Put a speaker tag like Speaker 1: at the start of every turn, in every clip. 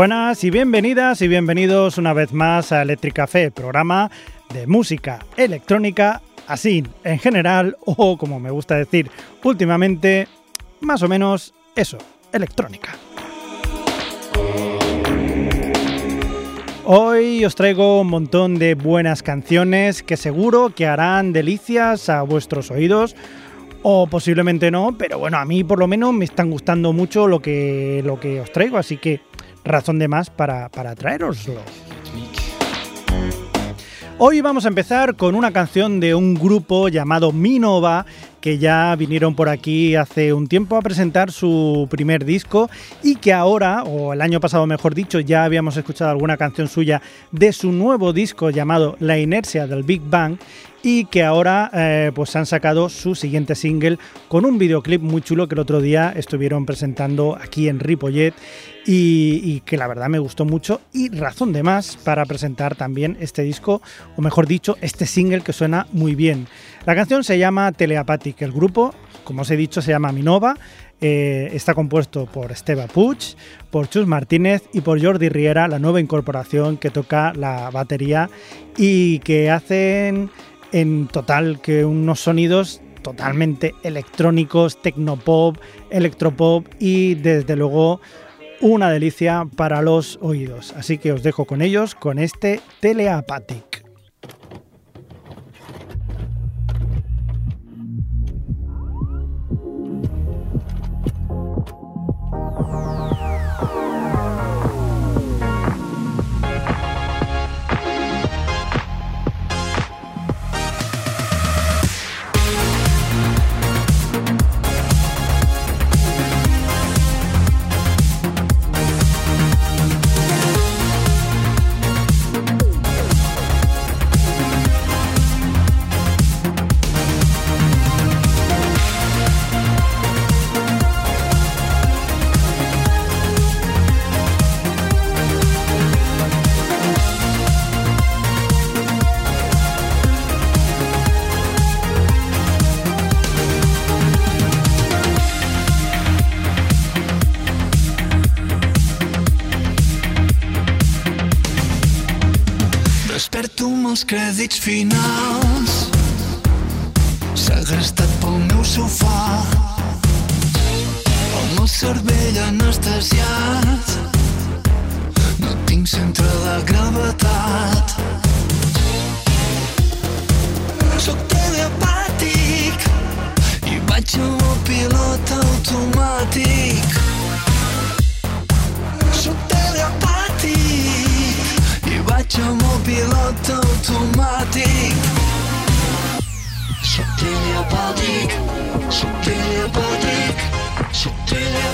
Speaker 1: Buenas y bienvenidas y bienvenidos una vez más a Electric Café, programa de música electrónica, así en general, o como me gusta decir últimamente, más o menos eso, electrónica. Hoy os traigo un montón de buenas canciones que seguro que harán delicias a vuestros oídos o posiblemente no, pero bueno, a mí por lo menos me están gustando mucho lo que, lo que os traigo, así que razón de más para, para traeroslo. Hoy vamos a empezar con una canción de un grupo llamado Minova que ya vinieron por aquí hace un tiempo a presentar su primer disco y que ahora, o el año pasado mejor dicho, ya habíamos escuchado alguna canción suya de su nuevo disco llamado La inercia del Big Bang y que ahora eh, pues han sacado su siguiente single con un videoclip muy chulo que el otro día estuvieron presentando aquí en Ripollet y, que la verdad me gustó mucho y razón de más para presentar también este disco o mejor dicho este single que suena muy bien. La canción se llama Teleapathic, el grupo como os he dicho se llama Minova eh, está compuesto por Esteba Puig, por Chus Martínez y por Jordi Riera, la nueva incorporación que toca la batería y que hacen en total que unos sonidos totalmente electrónicos, tecnopop, electropop y desde luego una delicia para los oídos. Así que os dejo con ellos con este Teleapathic.
Speaker 2: So damn.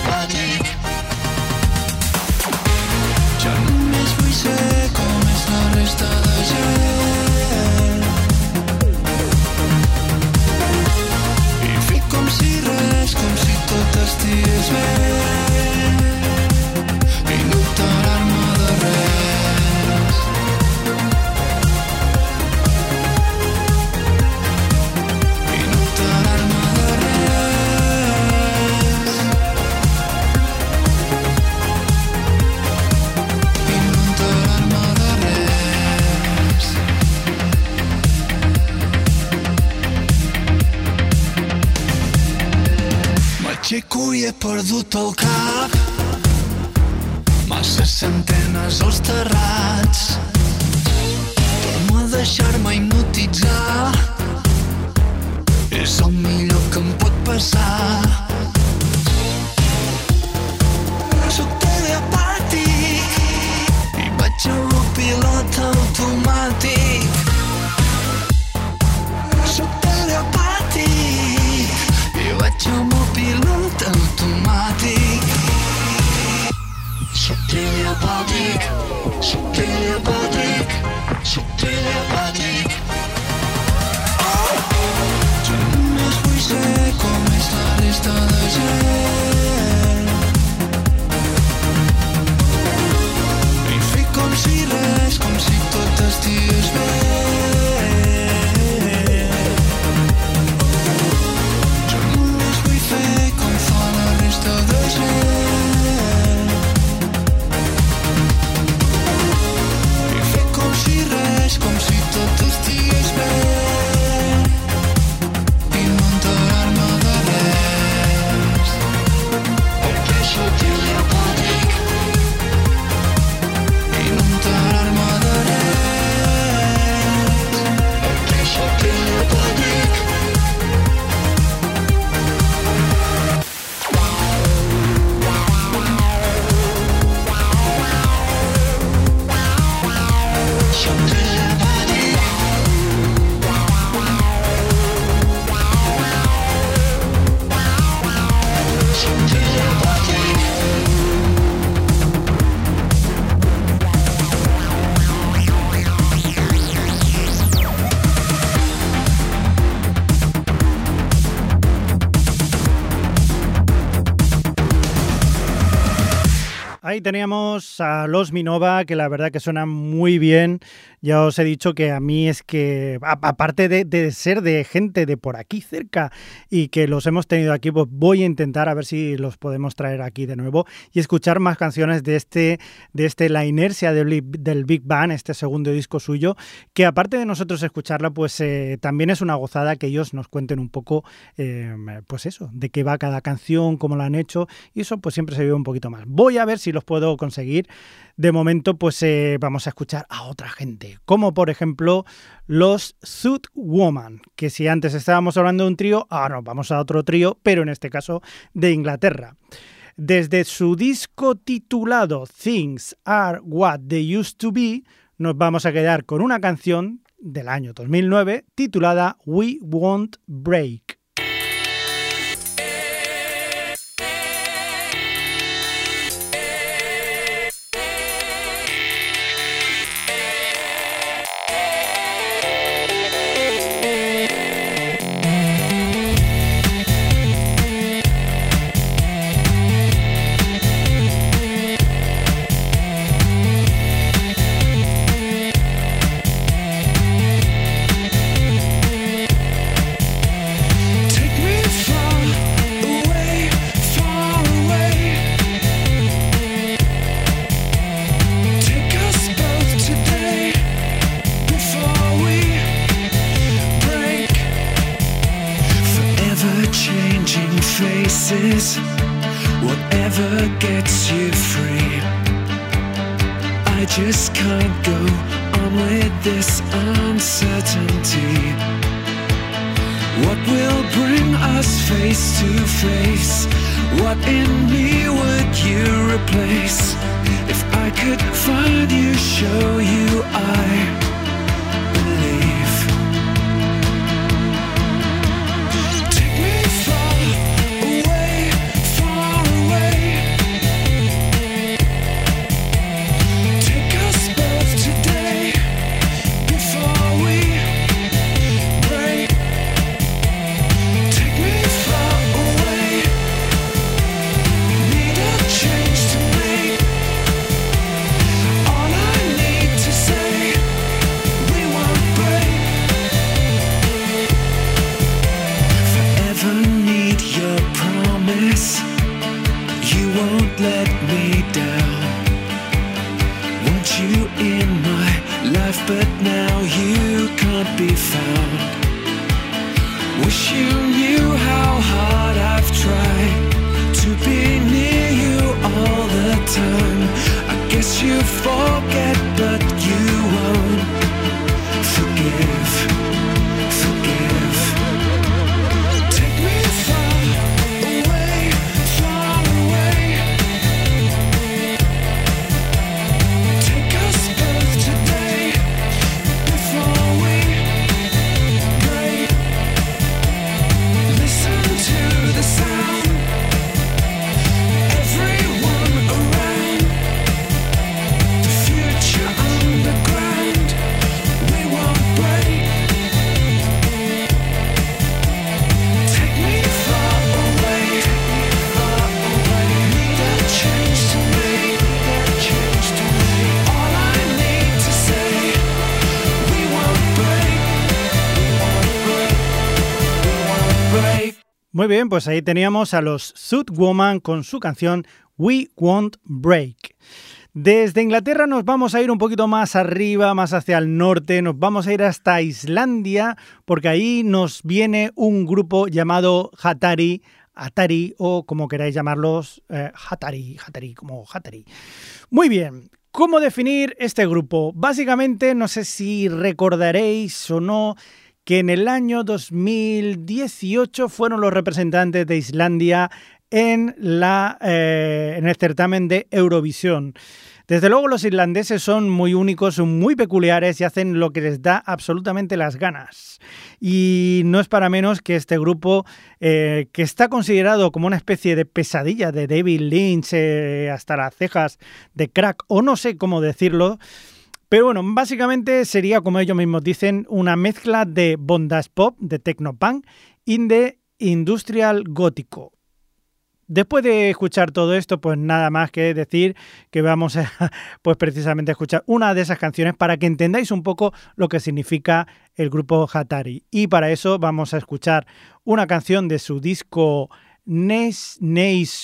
Speaker 1: Volcano. Teníamos a los Minova, que la verdad que suenan muy bien. Ya os he dicho que a mí es que, aparte de, ser de gente de por aquí cerca y que los hemos tenido aquí, pues voy a intentar a ver si los podemos traer aquí de nuevo y escuchar más canciones de este, de este La Inercia del, Big Bang, este segundo disco suyo, que aparte de nosotros escucharla, pues eh, también es una gozada que ellos nos cuenten un poco, eh, pues eso, de qué va cada canción, cómo la han hecho, y eso pues siempre se vive un poquito más. Voy a ver si los puedo conseguir. De momento, pues eh, vamos a escuchar a otra gente, como por ejemplo los Suit Woman, que si antes estábamos hablando de un trío, ahora vamos a otro trío, pero en este caso de Inglaterra. Desde su disco titulado Things Are What They Used to Be, nos vamos a quedar con una canción del año 2009 titulada We Won't Break. Pues ahí teníamos a los Suit Woman con su canción We Won't Break. Desde Inglaterra nos vamos a ir un poquito más arriba, más hacia el norte, nos vamos a ir hasta Islandia, porque ahí nos viene un grupo llamado Hatari, Atari o como queráis llamarlos, eh, Hatari, como Hatari. Muy bien, ¿cómo definir este grupo? Básicamente, no sé si recordaréis o no, que en el año 2018 fueron los representantes de Islandia en, la, eh, en el certamen de Eurovisión. Desde luego los irlandeses son muy únicos, son muy peculiares y hacen lo que les da absolutamente las ganas. Y no es para menos que este grupo, eh, que está considerado como una especie de pesadilla de David Lynch eh, hasta las cejas de crack, o no sé cómo decirlo, pero bueno, básicamente sería, como ellos mismos dicen, una mezcla de bondage pop, de technopunk y de industrial gótico. Después de escuchar todo esto, pues nada más que decir que vamos a, pues precisamente a escuchar una de esas canciones para que entendáis un poco lo que significa el grupo Hatari. Y para eso vamos a escuchar una canción de su disco Neis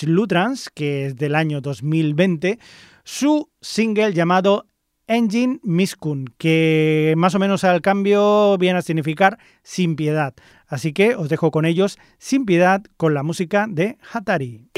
Speaker 1: Lutrans, que es del año 2020, su single llamado Engine Miskun, que más o menos al cambio viene a significar sin piedad. Así que os dejo con ellos sin piedad con la música de Hatari.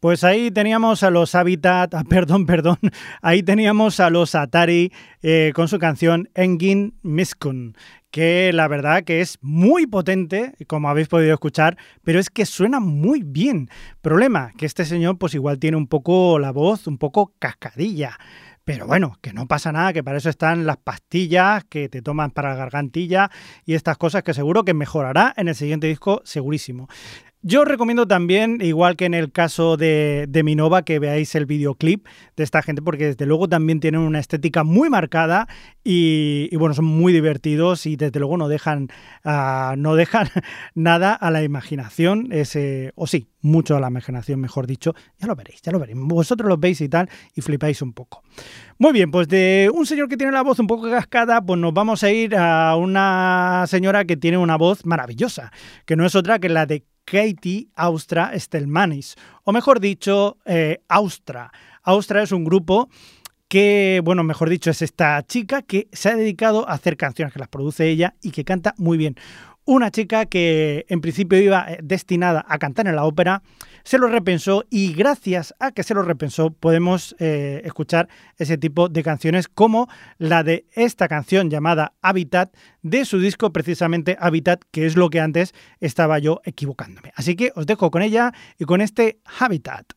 Speaker 1: Pues ahí teníamos a los Habitat, perdón, perdón, ahí teníamos a los Atari eh, con su canción Engin Miskun, que la verdad que es muy potente, como habéis podido escuchar, pero es que suena muy bien. Problema, que este señor pues igual tiene un poco la voz, un poco cascadilla. Pero bueno, que no pasa nada, que para eso están las pastillas que te toman para la gargantilla y estas cosas que seguro que mejorará en el siguiente disco, segurísimo. Yo os recomiendo también, igual que en el caso de, de Minova, que veáis el videoclip de esta gente, porque desde luego también tienen una estética muy marcada y, bueno, son muy divertidos y desde luego no dejan, uh, no dejan nada a la imaginación, o sí, mucho a la imaginación, mejor dicho. Ya lo veréis, ya lo veréis. Vosotros lo veis y tal y flipáis un poco. Muy bien, pues de un señor que tiene la voz un poco cascada, pues nos vamos a ir a una señora que tiene una voz maravillosa, que no es otra que la de Katie Austra Stelmanis, o mejor dicho, eh, Austra. Austra es un grupo que, bueno, mejor dicho, es esta chica que se ha dedicado a hacer canciones, que las produce ella y que canta muy bien. Una chica que en principio iba eh, destinada a cantar en la ópera, se lo repensó y gracias a que se lo repensó podemos eh, escuchar ese tipo de canciones como la de esta canción llamada Habitat de su disco precisamente Habitat, que es lo que antes estaba yo equivocándome. Así que os dejo con ella y con este Habitat.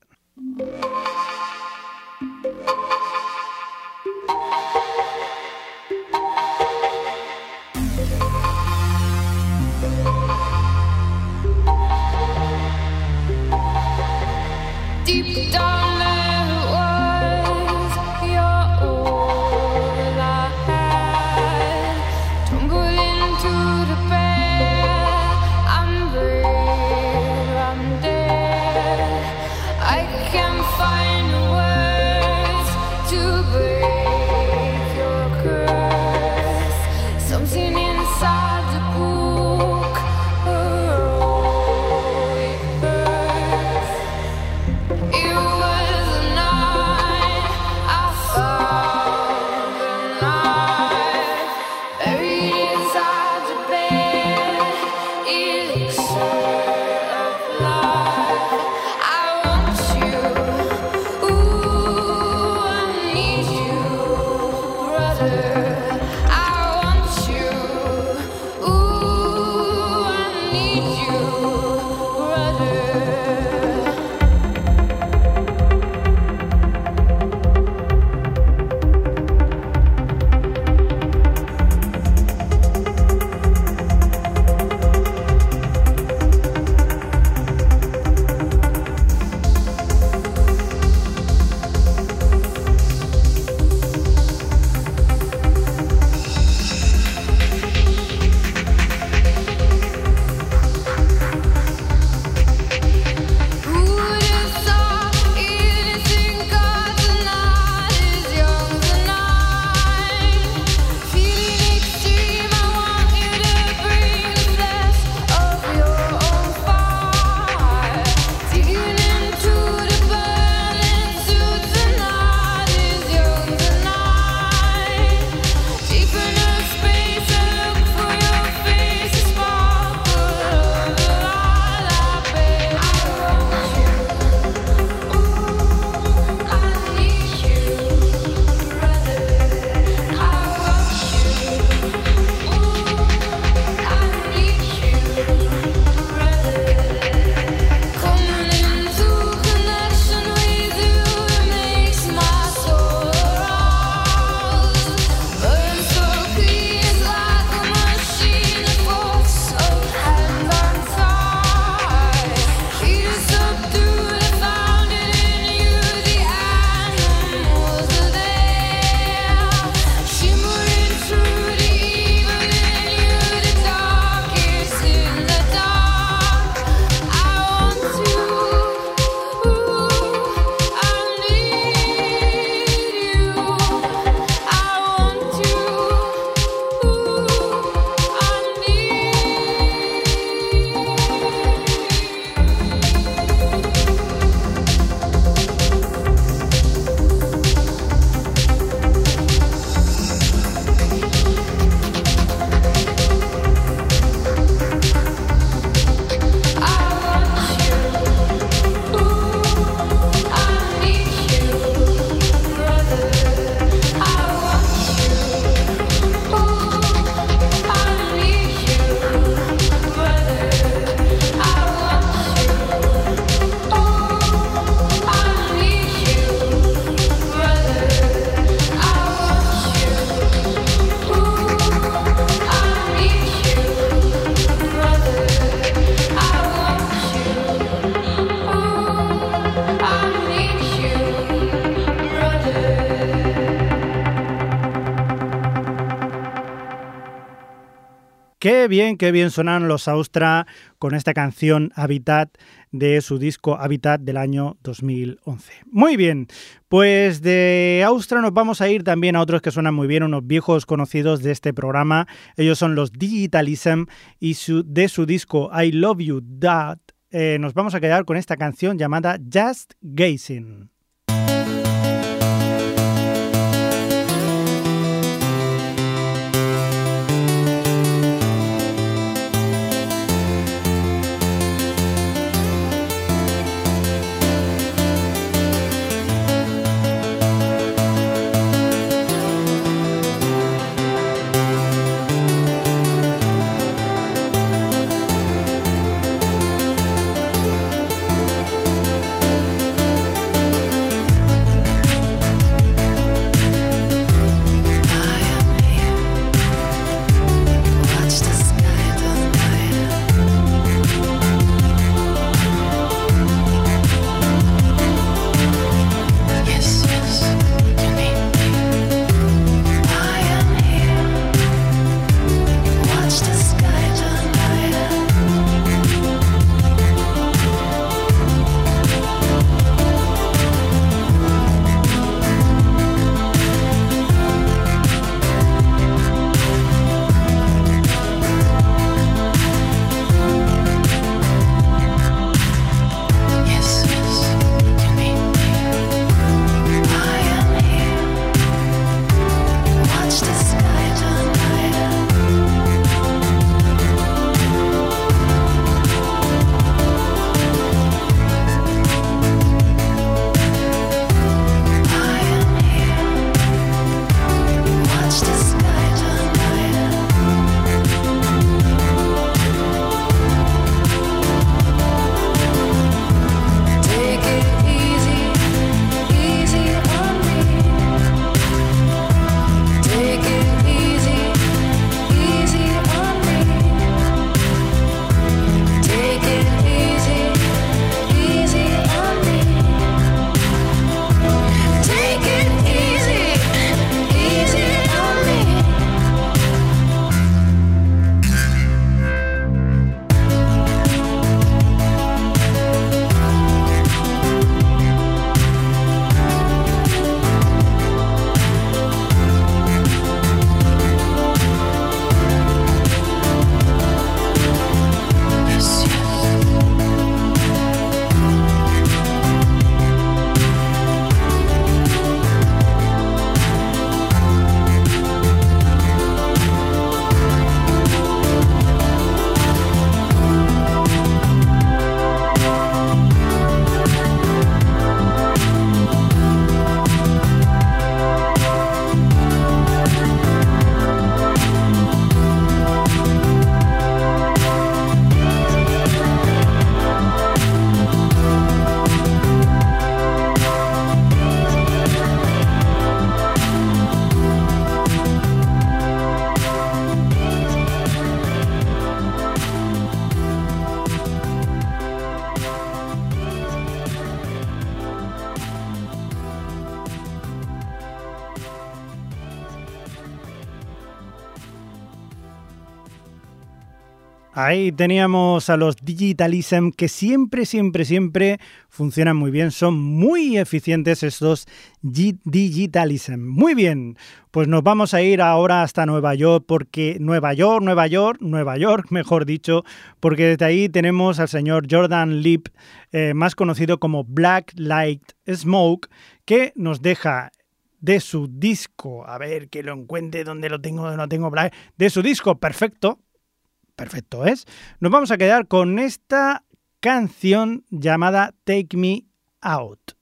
Speaker 1: Qué bien, qué bien sonan los Austra con esta canción Habitat de su disco Habitat del año 2011. Muy bien, pues de Austra nos vamos a ir también a otros que suenan muy bien, unos viejos conocidos de este programa. Ellos son los Digitalism y su- de su disco I Love You That eh, nos vamos a quedar con esta canción llamada Just Gazing. Ahí teníamos a los Digitalism que siempre, siempre, siempre funcionan muy bien. Son muy eficientes estos Gi- Digitalism. Muy bien, pues nos vamos a ir ahora hasta Nueva York porque Nueva York, Nueva York, Nueva York, mejor dicho, porque desde ahí tenemos al señor Jordan Leap, eh, más conocido como Black Light Smoke, que nos deja de su disco, a ver que lo encuentre donde lo tengo, no tengo de su disco perfecto, perfecto es, nos vamos a quedar con esta canción llamada
Speaker 3: Take Me Out.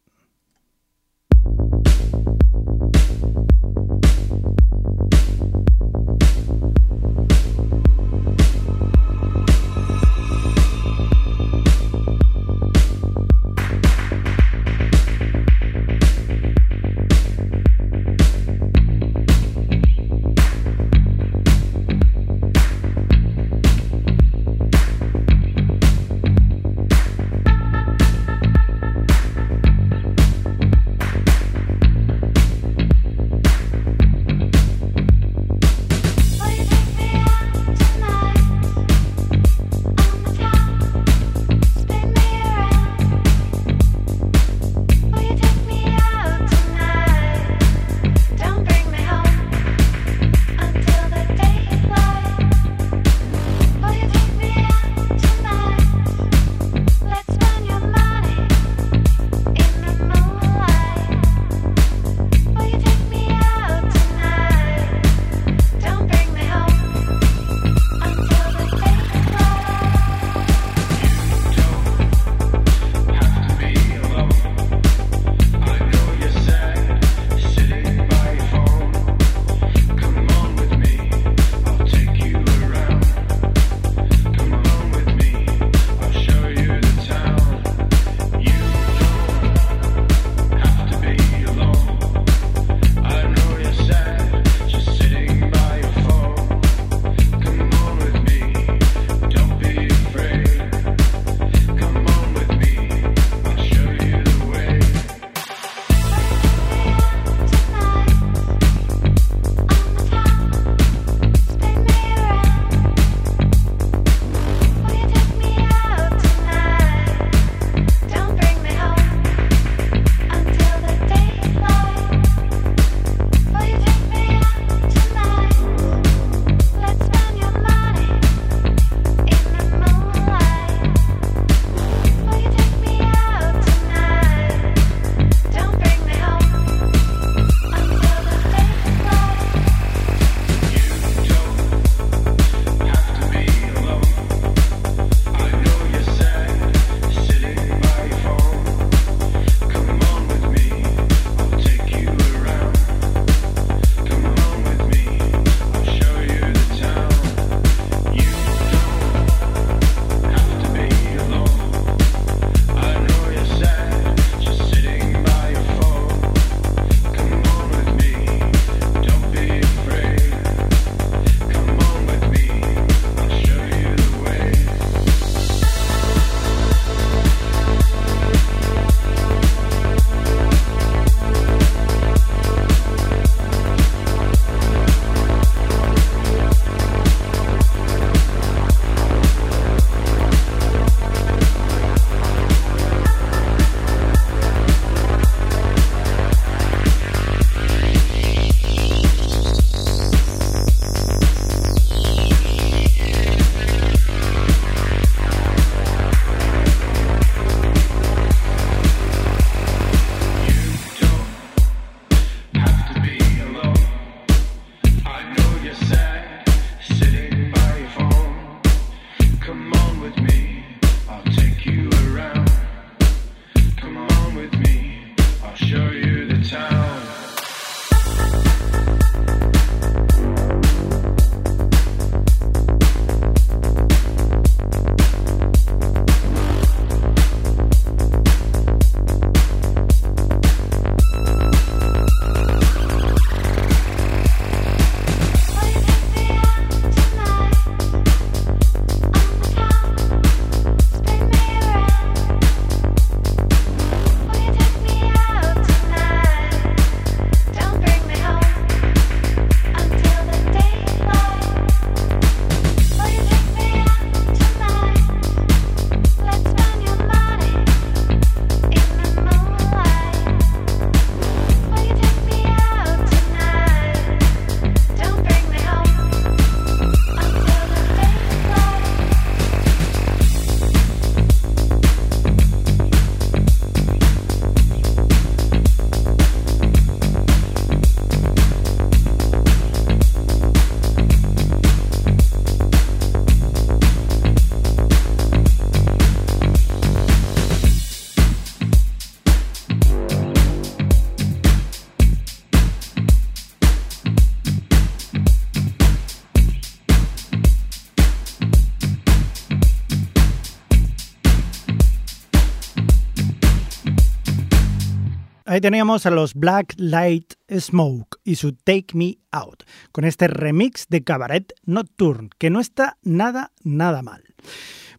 Speaker 1: Teníamos a los Black Light Smoke y su Take Me Out, con este remix de Cabaret Nocturne, que no está nada, nada mal.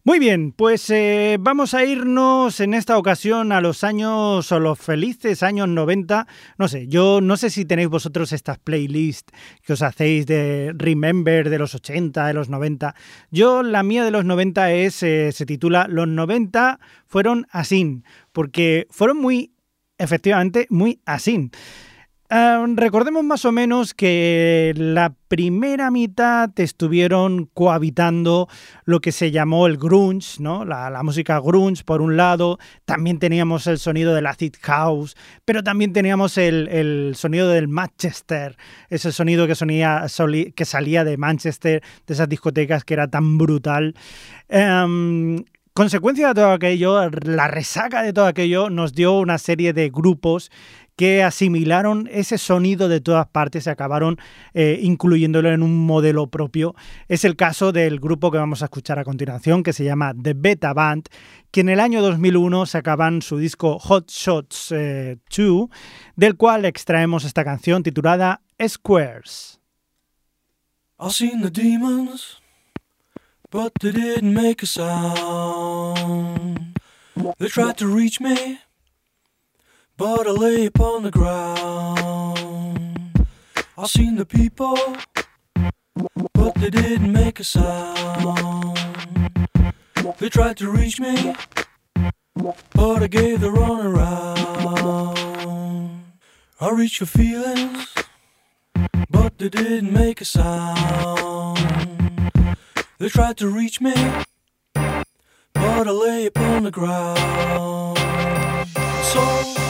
Speaker 1: Muy bien, pues eh, vamos a irnos en esta ocasión a los años o los felices años 90. No sé, yo no sé si tenéis vosotros estas playlists que os hacéis de Remember de los 80, de los 90. Yo la mía de los 90 es, eh, se titula Los 90 fueron así, porque fueron muy efectivamente muy así. Ah, recordemos más o menos que la primera mitad estuvieron cohabitando lo que se llamó el grunge, ¿no? La, música grunge por un lado, también teníamos el sonido del acid house, pero también teníamos el, el sonido del Manchester, ese sonido que, sonía, que salía de Manchester, de esas discotecas que era tan brutal. Em, Consecuencia de todo aquello, la resaca de todo aquello nos dio una serie de grupos que asimilaron ese sonido de todas partes y acabaron eh, incluyéndolo en un modelo propio. Es el caso del grupo que vamos a escuchar a continuación, que se llama The Beta Band, que en el año 2001 sacaban su disco Hot Shots eh, 2, del cual extraemos esta canción titulada Squares.
Speaker 4: I've seen the demons, but they didn't make a sound. They tried to reach me, but I lay upon the ground. I've seen the people, but they didn't make a sound. They tried to reach me, but I gave the run around. I reached for feelings but they didn't make a sound. They tried to reach me, but I lay upon the ground. So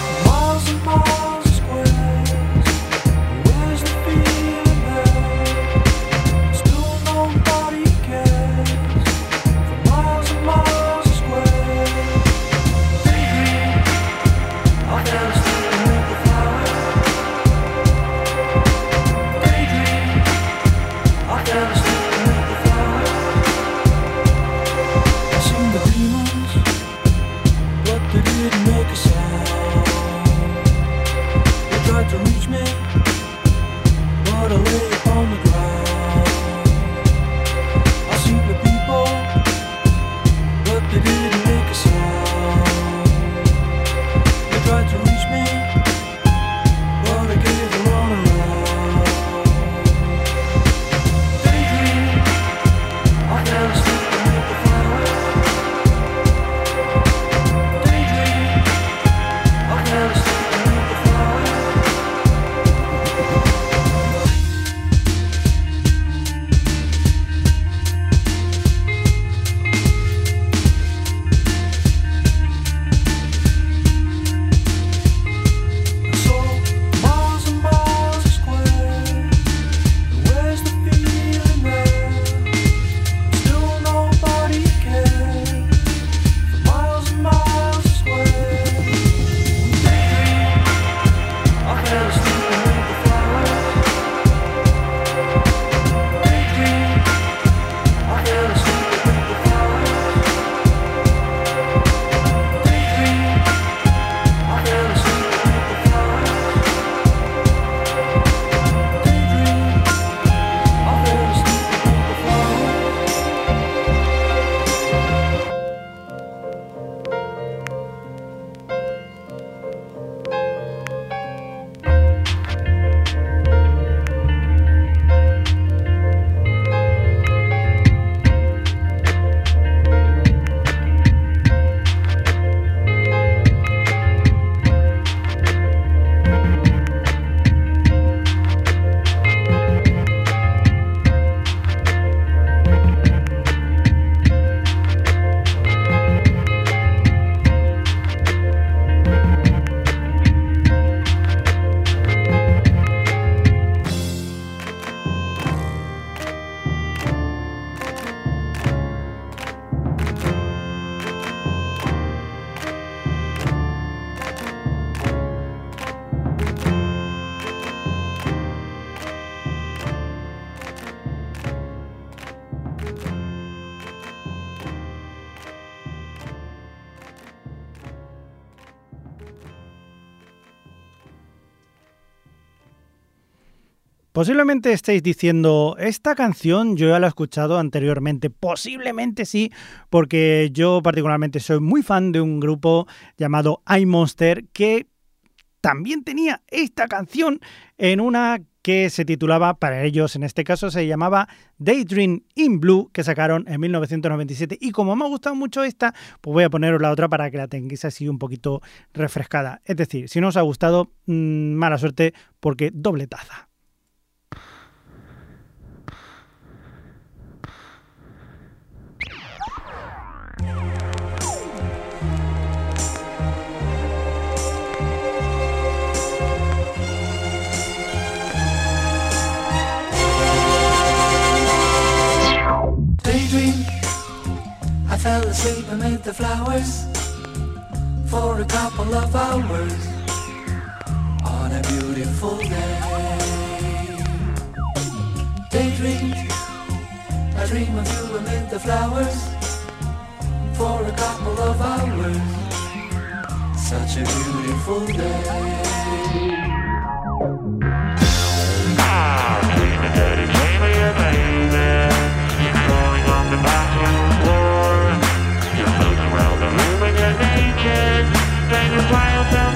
Speaker 1: Posiblemente estéis diciendo, esta canción yo ya la he escuchado anteriormente. Posiblemente sí, porque yo particularmente soy muy fan de un grupo llamado iMonster que también tenía esta canción en una que se titulaba, para ellos en este caso se llamaba Daydream in Blue, que sacaron en 1997. Y como me ha gustado mucho esta, pues voy a poneros la otra para que la tengáis así un poquito refrescada. Es decir, si no os ha gustado, mmm, mala suerte porque doble taza.
Speaker 4: Fell asleep amid the flowers for a couple of hours on a beautiful day. Daydream. I dream of you amid the flowers for a couple of hours. Such a beautiful day.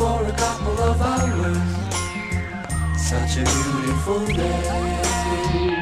Speaker 4: for a couple of hours on a beautiful day.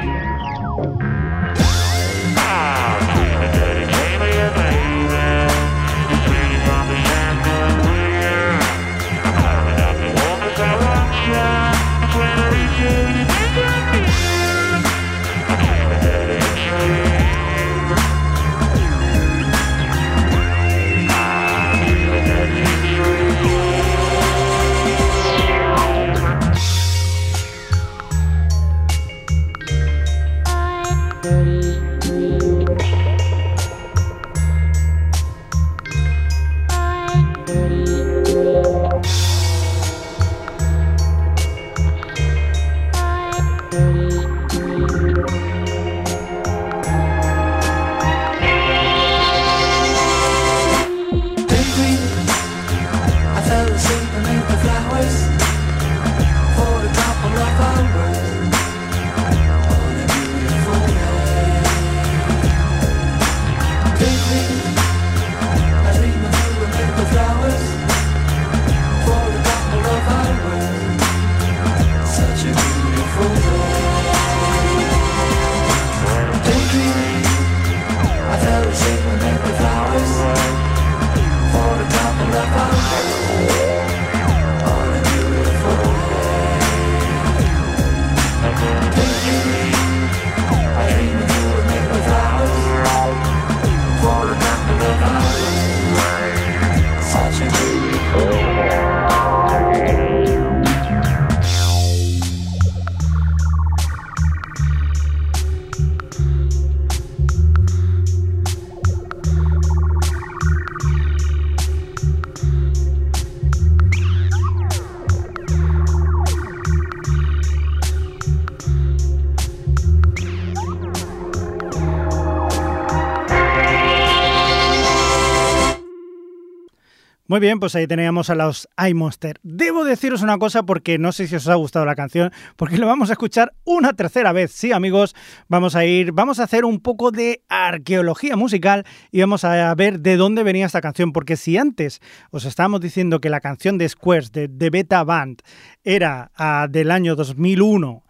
Speaker 1: Muy bien, pues ahí teníamos a los iMonster. Debo deciros una cosa porque no sé si os ha gustado la canción, porque lo vamos a escuchar una tercera vez. Sí, amigos, vamos a ir, vamos a hacer un poco de arqueología musical y vamos a ver de dónde venía esta canción, porque si antes os estábamos diciendo que la canción de Squares de, Beta Band era ah, del año 2001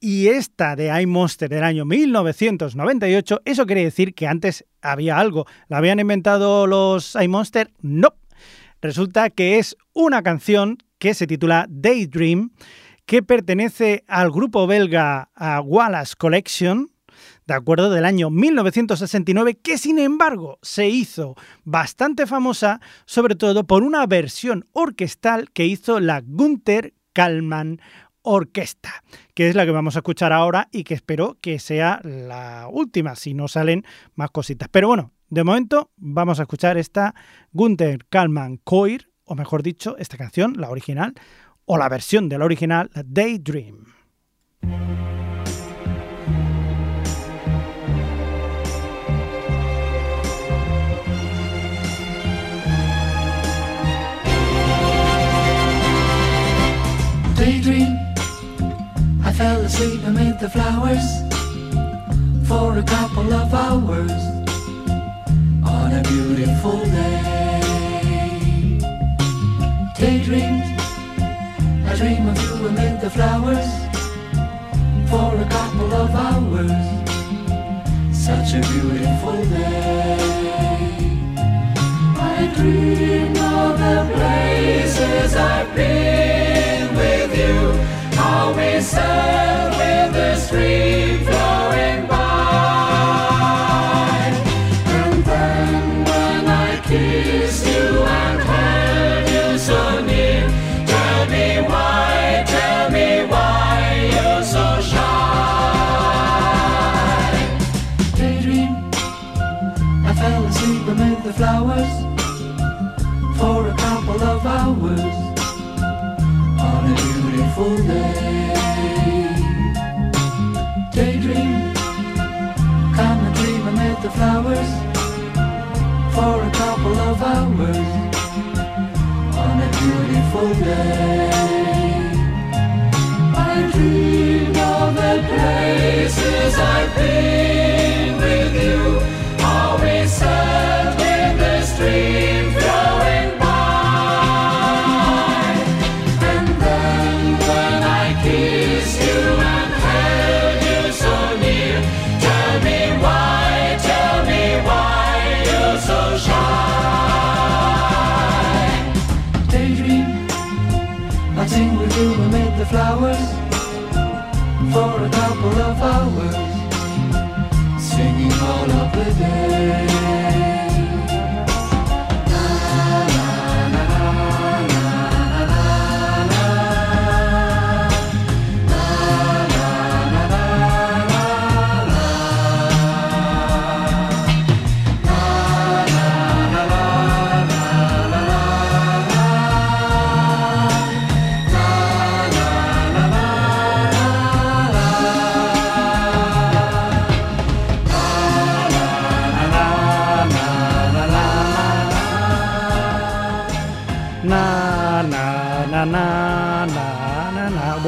Speaker 1: y esta de iMonster del año 1998, eso quiere decir que antes había algo. ¿La habían inventado los iMonster? No. Resulta que es una canción que se titula Daydream, que pertenece al grupo belga Wallace Collection, de acuerdo, del año 1969, que sin embargo se hizo bastante famosa, sobre todo por una versión orquestal que hizo la Gunther Kallmann Orquesta, que es la que vamos a escuchar ahora y que espero que sea la última, si no salen más cositas. Pero bueno, de momento vamos a escuchar esta Gunther Kalman Coir, o mejor dicho, esta canción, la original, o la versión de la original, la Daydream.
Speaker 5: daydream. I fell asleep amid the flowers for a couple of hours beautiful day. Daydream. I dream of you amid the flowers for a couple of hours. Such a beautiful day. I dream of the places I've been with you. How we sat for a couple of hours on a beautiful day. I dream of the places I've been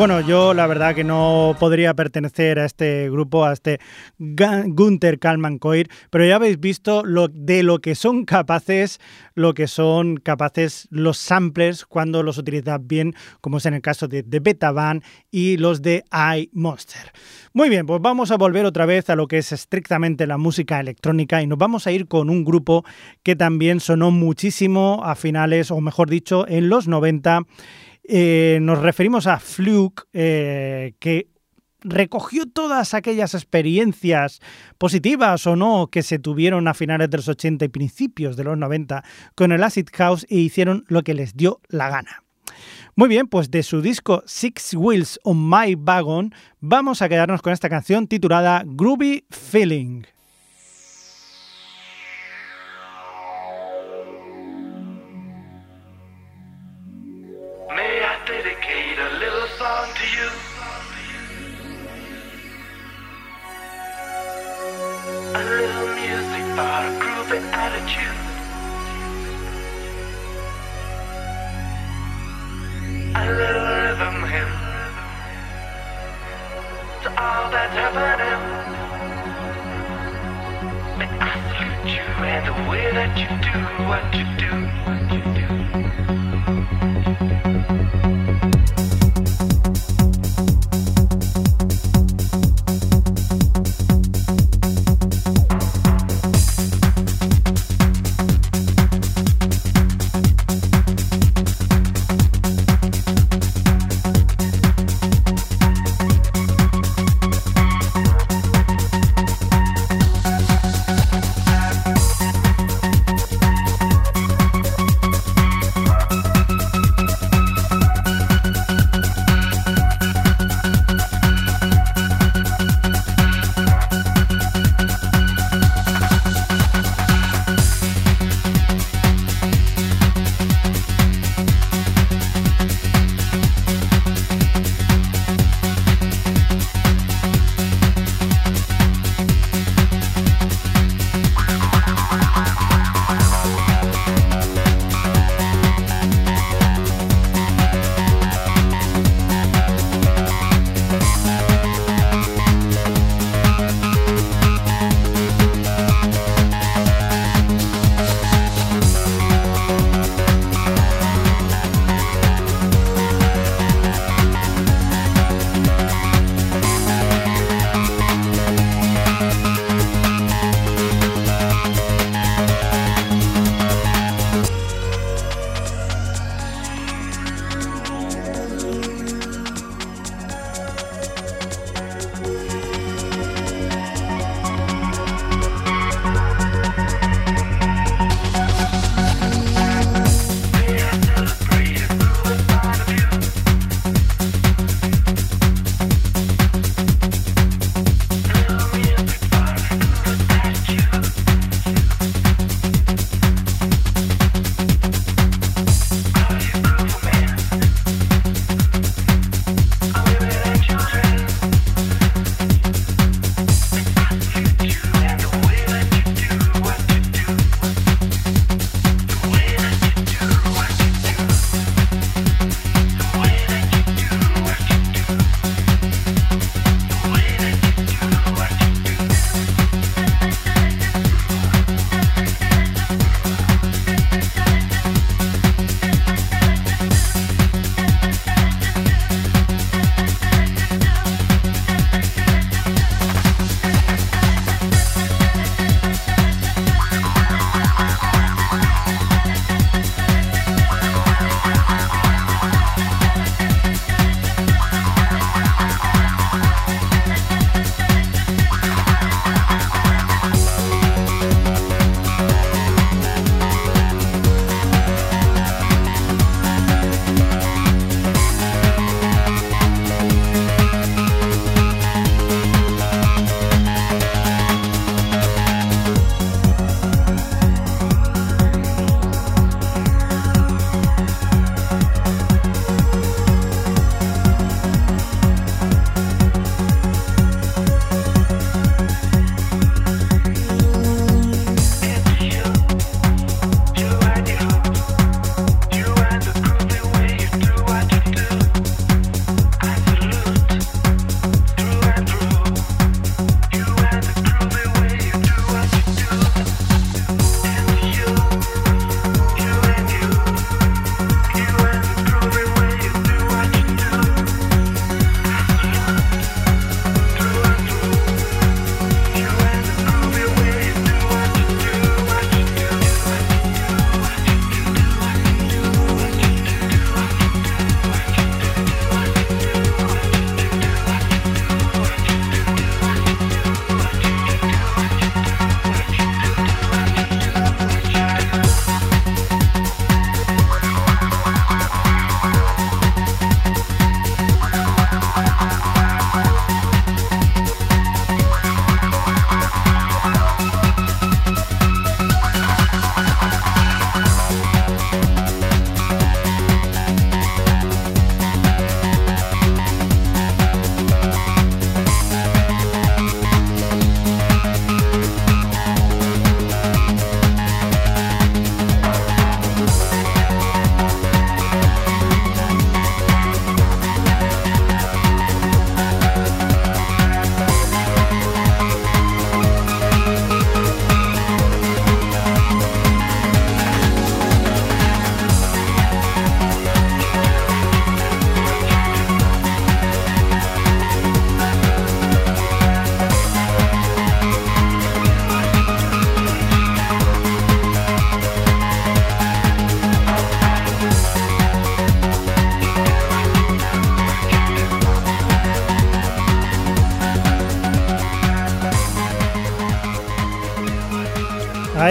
Speaker 1: Bueno, yo la verdad que no podría pertenecer a este grupo, a este Gunther Kalman Coir, pero ya habéis visto lo, de lo que son capaces, lo que son capaces los samplers cuando los utilizas bien, como es en el caso de, de Beta Band y los de iMonster. Muy bien, pues vamos a volver otra vez a lo que es estrictamente la música electrónica y nos vamos a ir con un grupo que también sonó muchísimo a finales, o mejor dicho, en los 90. Eh, nos referimos a Fluke, eh, que recogió todas aquellas experiencias positivas o no que se tuvieron a finales de los 80 y principios de los 90 con el Acid House e hicieron lo que les dio la gana. Muy bien, pues de su disco Six Wheels on My Wagon vamos a quedarnos con esta canción titulada Groovy Feeling.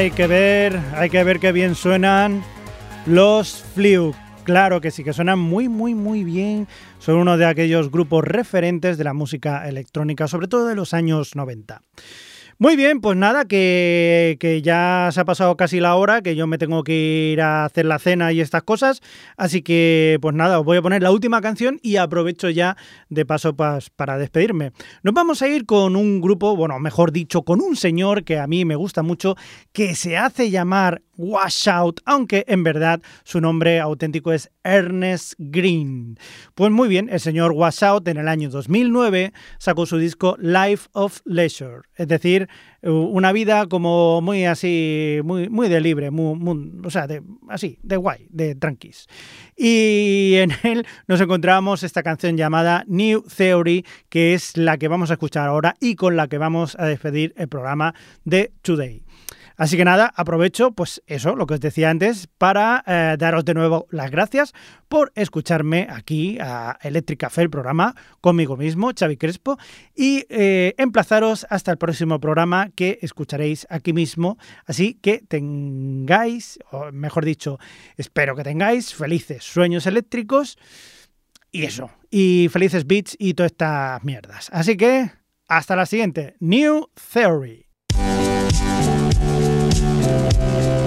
Speaker 1: Hay que ver, hay que ver qué bien suenan los Fluke. Claro que sí, que suenan muy, muy, muy bien. Son uno de aquellos grupos referentes de la música electrónica, sobre todo de los años 90. Muy bien, pues nada, que, que, ya se ha pasado casi la hora, que yo me tengo que ir a hacer la cena y estas cosas. Así que, pues nada, os voy a poner la última canción y aprovecho ya de paso pas, para despedirme. Nos vamos a ir con un grupo, bueno, mejor dicho, con un señor que a mí me gusta mucho, que se hace llamar Washout, aunque en verdad su nombre auténtico es Ernest Green. Pues muy bien, el señor Washout en el año 2009 sacó su disco Life of Leisure, es decir, una vida como muy así, muy, muy de libre, o sea, así, de guay, de tranquis. Y en él nos encontramos esta canción llamada New Theory, que es la que vamos a escuchar ahora y con la que vamos a despedir el programa de Today. Así que nada, aprovecho, pues eso, lo que os decía antes, para eh, daros de nuevo las gracias por escucharme aquí a Electric Café, el programa, conmigo mismo, Xavi Crespo, y eh, emplazaros hasta el próximo programa que escucharéis aquí mismo. Así que tengáis, o mejor dicho, espero que tengáis felices sueños eléctricos y eso, y felices beats y todas estas mierdas. Así que, hasta la siguiente, New Theory.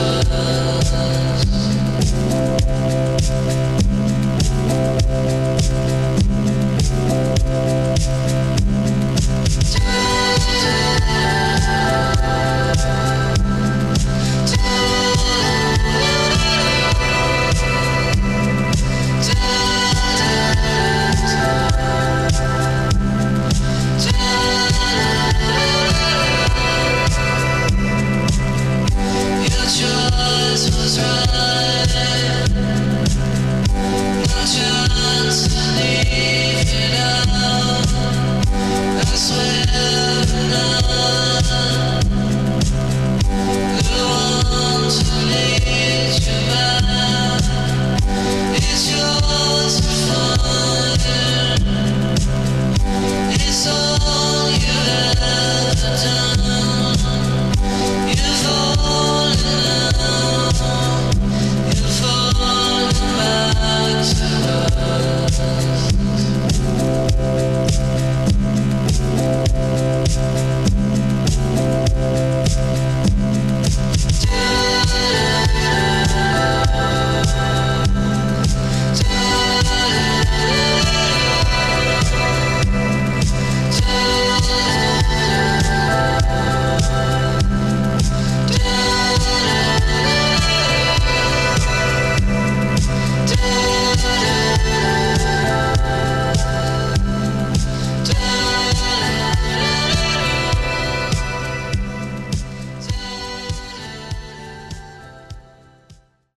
Speaker 1: love.